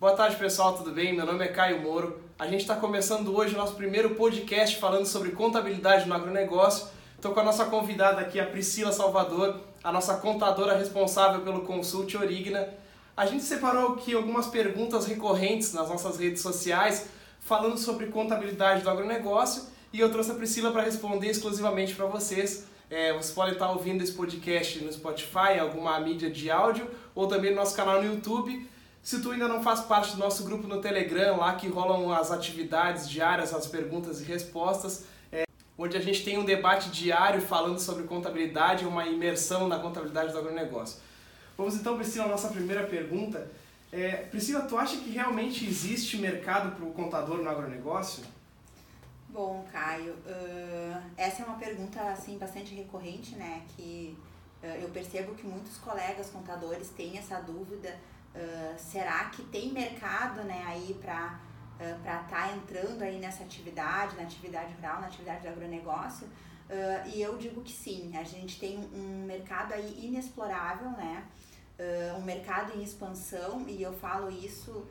Boa tarde, pessoal, tudo bem? Meu nome é Caio Moro. A gente está começando hoje o nosso primeiro podcast falando sobre contabilidade no agronegócio. Estou com a nossa convidada aqui, a Priscila Salvador, a nossa contadora responsável pelo Consult Origna. A gente separou aqui algumas perguntas recorrentes nas nossas redes sociais falando sobre contabilidade do agronegócio e eu trouxe a Priscila para responder exclusivamente para vocês. É, vocês podem estar ouvindo esse podcast no Spotify, alguma mídia de áudio, ou também no nosso canal no YouTube. Se tu ainda não faz parte do nosso grupo no Telegram, lá que rolam as atividades diárias, as perguntas e respostas, é, onde a gente tem um debate diário falando sobre contabilidade, uma imersão na contabilidade do agronegócio. Vamos então, Priscila, à nossa primeira pergunta. É, Priscila, tu acha que realmente existe mercado para o contador no agronegócio? Bom, Caio, uh, essa é uma pergunta assim bastante recorrente, né? Que uh, eu percebo que muitos colegas contadores têm essa dúvida: uh, será que tem mercado, né, aí para para estar tá entrando aí nessa atividade, na atividade rural, na atividade do agronegócio? e eu digo que sim, a gente tem um mercado aí inexplorável, né? um mercado em expansão e eu falo isso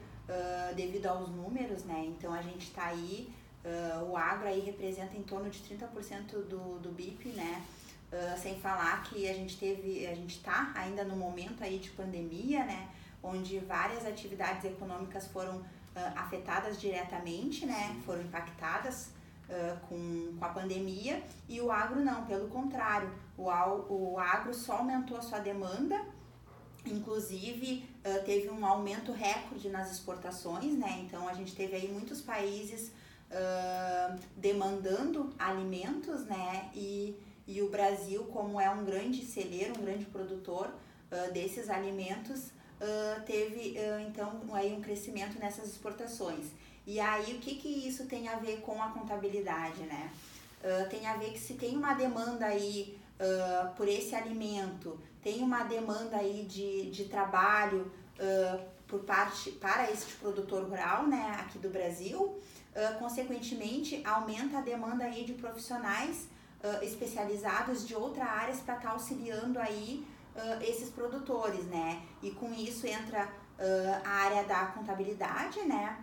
devido aos números, né? Então a gente está aí Uh, o agro aí representa em torno de 30% do, do BIP, né? Uh, sem falar que a gente teve, a gente está ainda no momento aí de pandemia, né? Onde várias atividades econômicas foram uh, afetadas diretamente, né? Sim. Foram impactadas com, com a pandemia e o agro não, pelo contrário, o, o agro só aumentou a sua demanda, inclusive teve um aumento recorde nas exportações, né? Então a gente teve aí muitos países uh, demandando alimentos, né? E, e o Brasil, como é um grande celeiro, um grande produtor uh, desses alimentos, uh, teve então aí um crescimento nessas exportações. E aí o que, que isso tem a ver com a contabilidade, né? tem a ver que se tem uma demanda aí por esse alimento, tem uma demanda aí de, de trabalho por parte para este produtor rural, né, aqui do Brasil, uh, consequentemente aumenta a demanda aí de profissionais uh, especializados de outras áreas para estar tá auxiliando aí uh, esses produtores, né? E com isso entra a área da contabilidade, né?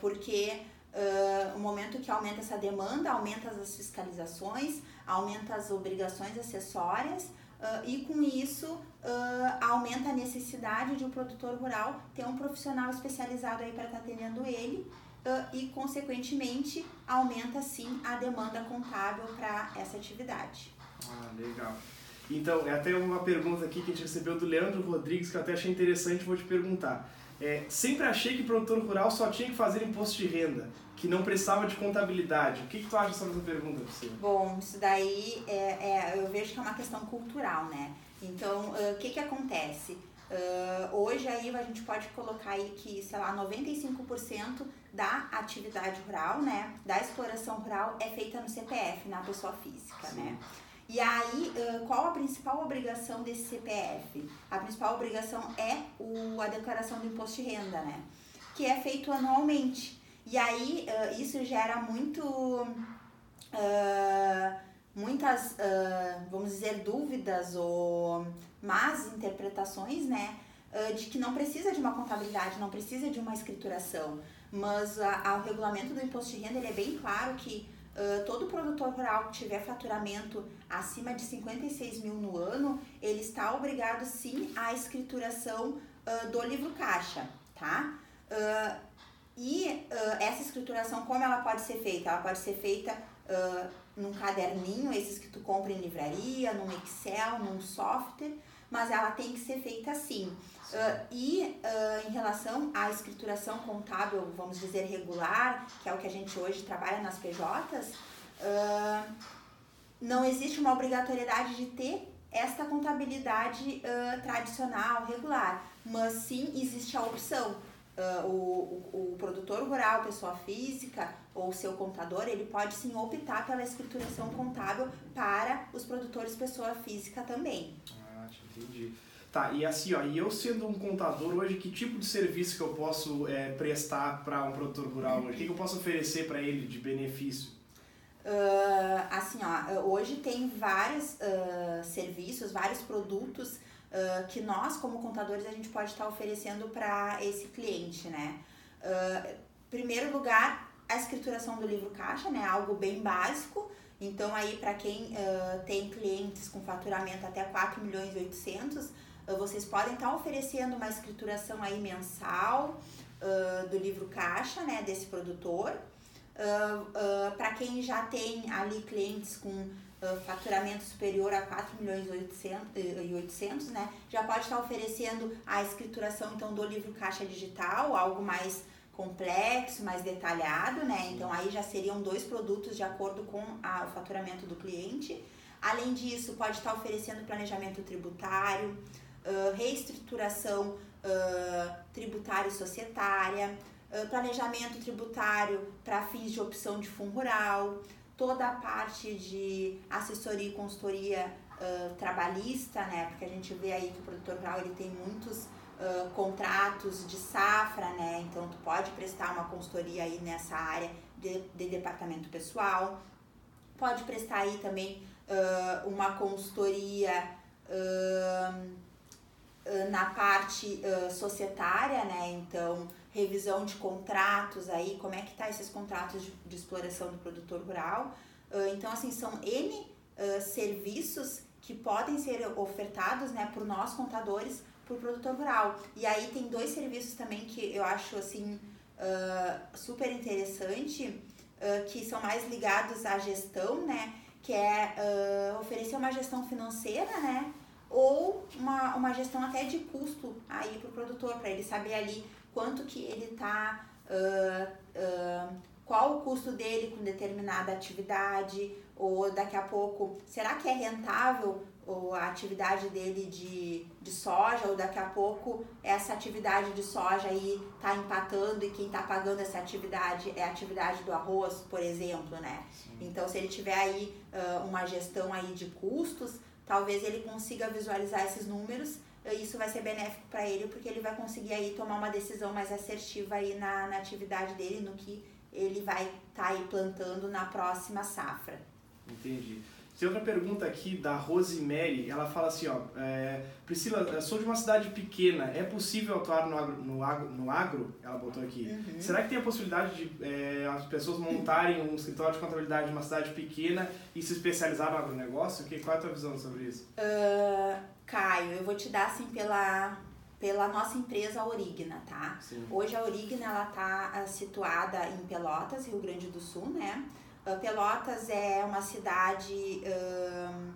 porque Uh, o momento que aumenta essa demanda, aumenta as fiscalizações, aumenta as obrigações acessórias uh, e com isso uh, aumenta a necessidade de um produtor rural ter um profissional especializado aí para estar tá atendendo ele e, consequentemente, aumenta sim a demanda contábil para essa atividade. Ah, legal. Então, é até uma pergunta aqui que a gente recebeu do Leandro Rodrigues que eu até achei interessante, vou te perguntar. É, sempre achei que produtor rural só tinha que fazer imposto de renda, que não precisava de contabilidade. O que, que tu acha sobre essa pergunta, Priscila? Bom, isso daí é, é, eu vejo que é uma questão cultural, né? Então, o uh, que, que acontece? Uh, hoje aí a gente pode colocar aí que, sei lá, 95% da atividade rural, né, da exploração rural é feita no CPF, na pessoa física, Sim. né? E aí, qual a principal obrigação desse CPF? A principal obrigação é o, a declaração do imposto de renda, né? Que é feito anualmente. E aí, isso gera muito... Muitas, vamos dizer, dúvidas ou más interpretações, né? De que não precisa de uma contabilidade, não precisa de uma escrituração. Mas o regulamento do imposto de renda ele é bem claro que uh, todo produtor rural que tiver faturamento acima de 56 mil no ano, ele está obrigado sim à escrituração do livro caixa, tá? e essa escrituração, como ela pode ser feita? Ela pode ser feita num caderninho, esses que tu compra em livraria, num Excel, num software, mas ela tem que ser feita assim. Uh, e uh, em relação à escrituração contábil, vamos dizer, regular, que é o que a gente hoje trabalha nas PJs, uh, não existe uma obrigatoriedade de ter esta contabilidade tradicional, regular, mas sim existe a opção o, o, o, produtor rural, pessoa física ou seu contador, ele pode sim optar pela escrituração contábil para os produtores pessoa física também. Ah, entendi. Tá, e assim, ó, e eu sendo um contador hoje, que tipo de serviço que eu posso é, prestar para um produtor rural hoje? O que, que eu posso oferecer para ele de benefício? Uh, assim, ó, hoje tem vários uh, serviços, vários produtos uh, que nós, como contadores, a gente pode estar tá oferecendo para esse cliente, né? Primeiro lugar, a escrituração do livro caixa, né? Algo bem básico. Então aí para quem tem clientes com faturamento até 4 milhões e 800, uh, vocês podem estar tá oferecendo uma escrituração aí mensal uh, do livro caixa, né, desse produtor. para quem já tem ali clientes com faturamento superior a 4 milhões e 800, né, já pode estar tá oferecendo a escrituração então do livro caixa digital, algo mais complexo, mais detalhado, né? Então aí já seriam dois produtos de acordo com a, o faturamento do cliente. Além disso, pode estar oferecendo planejamento tributário, reestruturação uh, tributária e societária, uh, planejamento tributário para fins de opção de fundo rural, toda a parte de assessoria e consultoria trabalhista, né? Porque a gente vê aí que o produtor rural ele tem muitos contratos de safra, né? Então tu pode prestar uma consultoria aí nessa área de, de departamento pessoal. Pode prestar aí também uma consultoria uh, na parte societária, né? Então, revisão de contratos aí, como é que tá esses contratos de, de exploração do produtor rural. então, assim, são N serviços que podem ser ofertados, né, por nós contadores para o produtor rural. E aí tem dois serviços também que eu acho assim uh, super interessante, uh, que são mais ligados à gestão, né? Que é uh, oferecer uma gestão financeira, né? Ou uma, uma gestão até de custo aí para o produtor, para ele saber ali quanto que ele está qual o custo dele com determinada atividade, ou daqui a pouco, será que é rentável ou a atividade dele de, de soja, ou daqui a pouco essa atividade de soja aí tá empatando e quem tá pagando essa atividade é a atividade do arroz, por exemplo, né? Sim. Então, se ele tiver aí uh, uma gestão aí de custos, talvez ele consiga visualizar esses números e isso vai ser benéfico para ele, porque ele vai conseguir aí tomar uma decisão mais assertiva aí na, na atividade dele, no que ele vai estar tá aí plantando na próxima safra. Entendi. Tem outra pergunta aqui da Rosemary, ela fala assim, ó, é, Priscila, sou de uma cidade pequena, é possível atuar no agro, no agro, no agro? ela botou aqui. Uhum. Será que tem a possibilidade de é, as pessoas montarem um escritório de contabilidade em uma cidade pequena e se especializar no agronegócio? Que, qual é a tua visão sobre isso? Uh, Caio, eu vou te dar assim pela, pela nossa empresa Origna, tá? Sim. Hoje a Origna, ela tá ah, situada em Pelotas, Rio Grande do Sul, né? Pelotas é uma cidade uh,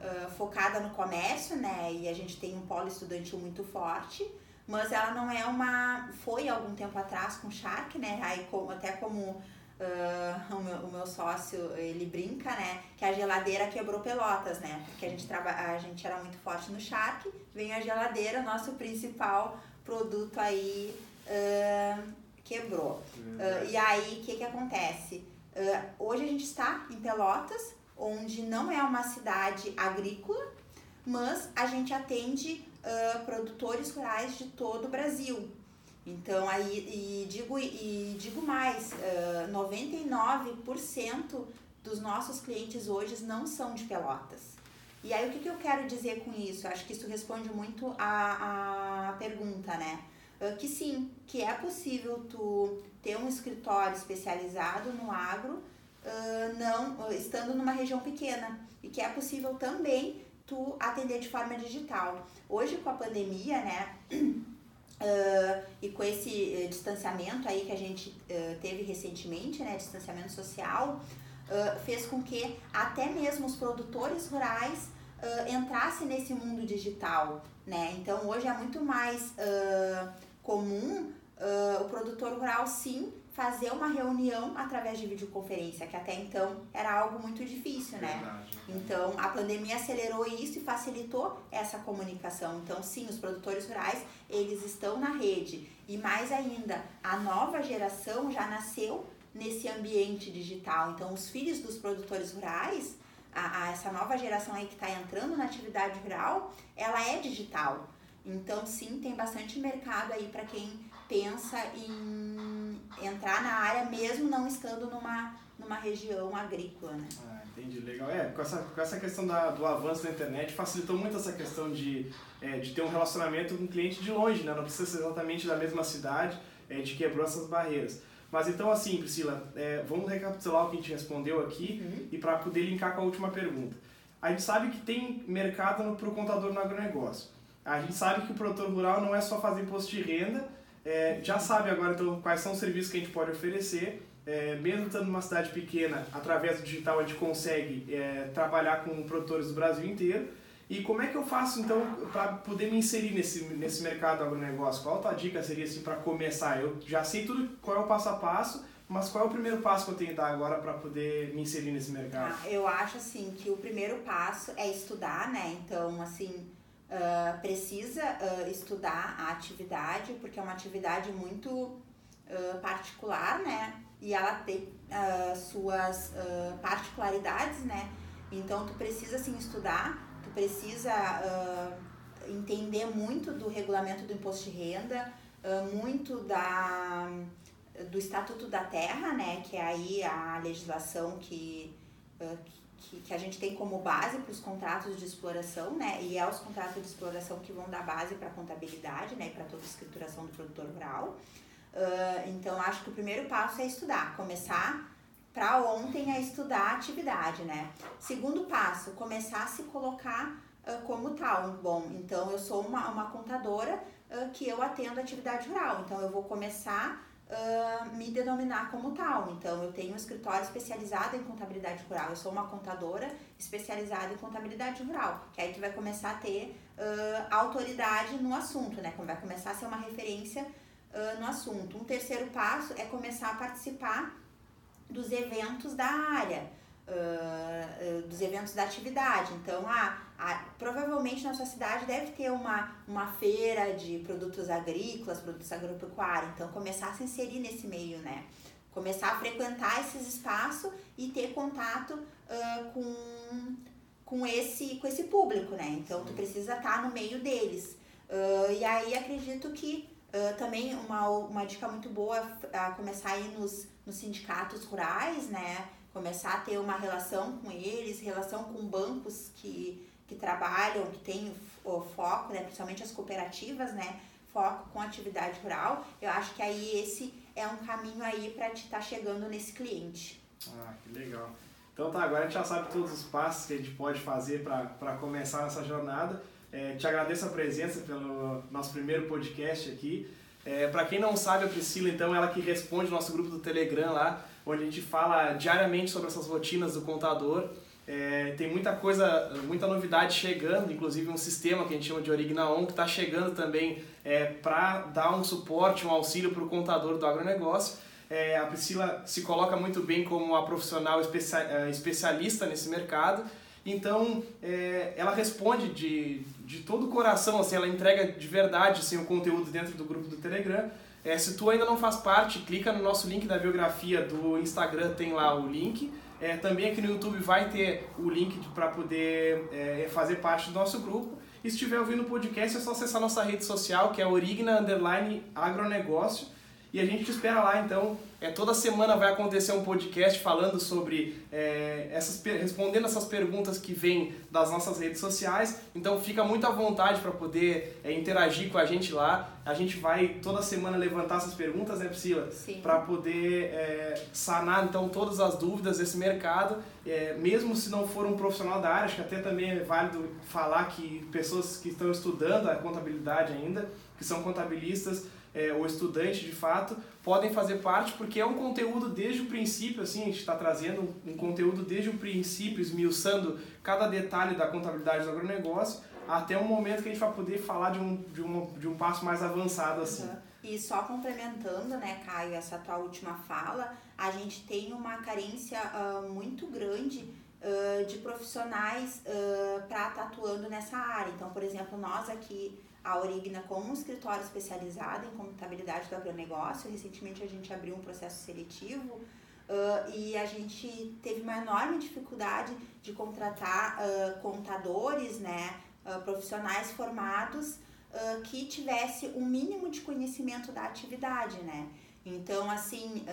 uh, focada no comércio, né? E a gente tem um polo estudantil muito forte, mas ela não é uma. Foi algum tempo atrás com Shark, né? Aí, como, até como uh, o, meu, o, meu, sócio ele brinca, né? Que a geladeira quebrou Pelotas, né? Porque a gente, traba, a gente era muito forte no Shark, vem a geladeira, nosso principal produto aí quebrou. e aí, o que, que acontece? Uh, hoje a gente está em Pelotas, onde não é uma cidade agrícola, mas a gente atende uh, produtores rurais de todo o Brasil. Então, aí, e digo, e digo mais, uh, 99% dos nossos clientes hoje não são de Pelotas. E aí, o que, que eu quero dizer com isso? Acho que isso responde muito à pergunta, né? Que sim, que é possível tu ter um escritório especializado no agro, uh, não estando numa região pequena e que é possível também tu atender de forma digital. Hoje com a pandemia, né, uh, e com esse uh, distanciamento aí que a gente teve recentemente, né, distanciamento social, fez com que até mesmo os produtores rurais entrassem nesse mundo digital, né? Então hoje é muito mais comum uh, o produtor rural sim fazer uma reunião através de videoconferência, que até então era algo muito difícil, né? Verdade. Então a pandemia acelerou isso e facilitou essa comunicação. Então sim, os produtores rurais eles estão na rede e mais ainda a nova geração já nasceu nesse ambiente digital. Então os filhos dos produtores rurais a, a essa nova geração aí que está entrando na atividade rural, ela é digital. Então, sim, tem bastante mercado aí para quem pensa em entrar na área mesmo não estando numa, numa região agrícola, né? É. Entendi, legal. É, com essa, com essa questão da, do avanço da internet, facilitou muito essa questão de, é, de ter um relacionamento com o cliente de longe, né? Não precisa ser exatamente da mesma cidade, é, de quebrou essas barreiras. Mas então, assim, Priscila, é, vamos recapitular o que a gente respondeu aqui uhum. e para poder linkar com a última pergunta. A gente sabe que tem mercado para o contador no agronegócio. A gente sabe que o produtor rural não é só fazer imposto de renda, é, já sabe agora então quais são os serviços que a gente pode oferecer é, mesmo estando numa cidade pequena, através do digital a gente consegue é, trabalhar com produtores do Brasil inteiro. E como é que eu faço então para poder me inserir nesse, nesse mercado agronegócio? Qual a tua dica seria assim para começar? Eu já sei tudo qual é o passo a passo, mas qual é o primeiro passo que eu tenho que dar agora para poder me inserir nesse mercado? Ah, eu acho assim que o primeiro passo é estudar, né? Então, assim, uh, precisa uh, estudar a atividade, porque é uma atividade muito uh, particular, né? e ela tem suas particularidades, né? Então tu precisa sim estudar, tu precisa entender muito do regulamento do imposto de renda, muito da do Estatuto da Terra, né? Que é aí a legislação que, que, que a gente tem como base para os contratos de exploração, né? E é os contratos de exploração que vão dar base para a contabilidade, né? Para toda a escrituração do produtor rural. Uh, então, acho que o primeiro passo é estudar, começar para ontem a estudar a atividade, né? Segundo passo, começar a se colocar uh, como tal. Bom, então eu sou uma, uma contadora uh, que eu atendo atividade rural, então eu vou começar a me denominar como tal. Então eu tenho um escritório especializado em contabilidade rural, eu sou uma contadora especializada em contabilidade rural, que aí tu vai começar a ter autoridade no assunto, né? Vai começar a ser uma referência uh, no assunto. Um terceiro passo é começar a participar dos eventos da área, uh, uh, dos eventos da atividade. Então, ah, ah, provavelmente na sua cidade deve ter uma, uma feira de produtos agrícolas, produtos agropecuários. Então, começar a se inserir nesse meio, né? Começar a frequentar esses espaços e ter contato uh, com, com, esse, com esse público, né? Então, tu precisa estar no meio deles. E aí, acredito que também uma, uma dica muito boa a começar a ir nos, nos sindicatos rurais, né? Começar a ter uma relação com eles, relação com bancos que, que trabalham, que têm o foco, né? principalmente as cooperativas, né? Foco com atividade rural. Eu acho que aí esse é um caminho aí para te estar tá chegando nesse cliente. Ah, que legal. Então tá, agora a gente já sabe todos os passos que a gente pode fazer para começar essa jornada. É, te agradeço a presença pelo nosso primeiro podcast aqui. É, para quem não sabe, a Priscila, então, ela que responde o nosso grupo do Telegram lá, onde a gente fala diariamente sobre essas rotinas do contador. É, tem muita coisa, muita novidade chegando, inclusive um sistema que a gente chama de Origna On, que está chegando também é, para dar um suporte, um auxílio para o contador do agronegócio. É, a Priscila se coloca muito bem como uma profissional é, especialista nesse mercado então, é, ela responde de, de todo o coração, assim, ela entrega de verdade assim, o conteúdo dentro do grupo do Telegram. É, se tu ainda não faz parte, clica no nosso link da biografia do Instagram, tem lá o link. É, também aqui no YouTube vai ter o link para poder é, fazer parte do nosso grupo. E se estiver ouvindo o podcast, é só acessar nossa rede social, que é Origna Agronegócio. E a gente te espera lá, então. É, toda semana vai acontecer um podcast falando sobre é, essas respondendo essas perguntas que vêm das nossas redes sociais. Então fica muito à vontade para poder é, interagir com a gente lá. A gente vai toda semana levantar essas perguntas, né, Priscila? Para poder é, sanar então todas as dúvidas desse mercado. É, mesmo se não for um profissional da área, acho que até também é válido falar que pessoas que estão estudando a contabilidade ainda, que são contabilistas, é, ou estudante de fato, podem fazer parte, porque é um conteúdo desde o princípio, assim, a gente está trazendo um, conteúdo desde o princípio, esmiuçando cada detalhe da contabilidade do agronegócio, até um momento que a gente vai poder falar de um, de um, de um passo mais avançado, assim. Uhum. E só complementando, né, Caio, essa tua última fala, a gente tem uma carência uh, muito grande uh, de profissionais uh, para estar tá atuando nessa área. Então, por exemplo, nós aqui a Origna como um escritório especializado em contabilidade do agronegócio. Recentemente a gente abriu um processo seletivo uh, e a gente teve uma enorme dificuldade de contratar uh, contadores, né, uh, profissionais formados que tivesse o um mínimo de conhecimento da atividade, né. Então, assim,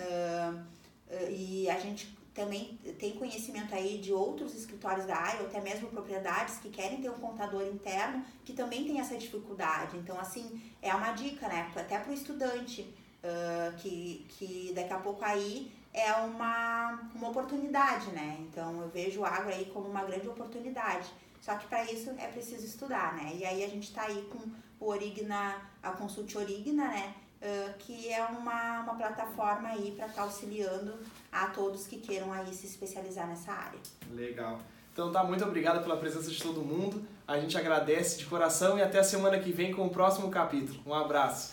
e a gente também tem conhecimento aí de outros escritórios da área, ou até mesmo propriedades que querem ter um contador interno, que também tem essa dificuldade. Então, assim, é uma dica, né? Até para o estudante, uh, que, que daqui a pouco aí é uma, uma oportunidade, né? Então, eu vejo o agro aí como uma grande oportunidade. Só que para isso é preciso estudar, né? E aí a gente está aí com o Origna, a Consulte Origna, né? Uh, que é uma, uma plataforma aí para estar tá auxiliando a todos que queiram aí se especializar nessa área. Legal. Então tá, muito obrigado pela presença de todo mundo. A gente agradece de coração e até a semana que vem com o próximo capítulo. Um abraço.